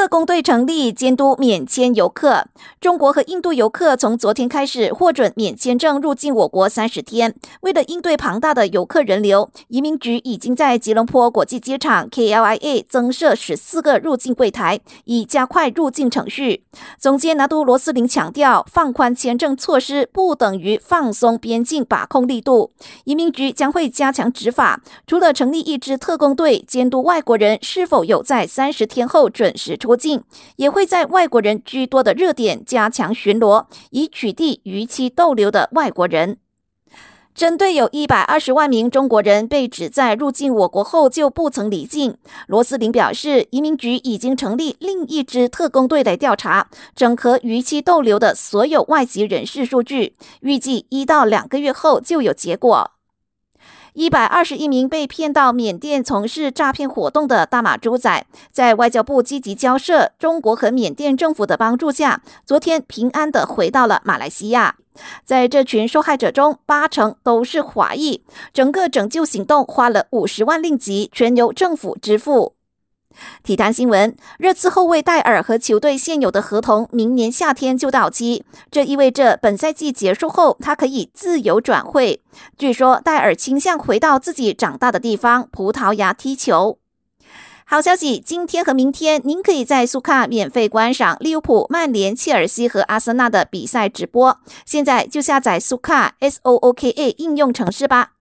特工队成立监督免签游客。中国和印度游客从昨天开始获准免签证入境我国三十天。为了应对庞大的游客人流，移民局已经在吉隆坡国际机场 （KLIA） 增设十四个入境柜台，以加快入境程序。总监拿督罗斯林强调，放宽签证措施不等于放松边境把控力度。移民局将会加强执法，除了成立一支特工队监督外国人是否有在三十天后准时。出境也会在外国人居多的热点加强巡逻，以取缔逾期逗留的外国人。针对有一百二十万名中国人被指在入境我国后就不曾离境，罗斯林表示，移民局已经成立另一支特工队来调查，整合逾期逗留的所有外籍人士数据，预计一到两个月后就有结果。一百二十一名被骗到缅甸从事诈骗活动的大马猪仔，在外交部积极交涉、中国和缅甸政府的帮助下，昨天平安地回到了马来西亚。在这群受害者中，八成都是华裔。整个拯救行动花了五十万令吉，全由政府支付。体坛新闻：热刺后卫戴尔和球队现有的合同明年夏天就到期，这意味着本赛季结束后他可以自由转会。据说戴尔倾向回到自己长大的地方——葡萄牙踢球。好消息，今天和明天您可以在苏卡免费观赏利物浦、曼联、切尔西和阿森纳的比赛直播。现在就下载苏卡 S O O K A 应用程式吧。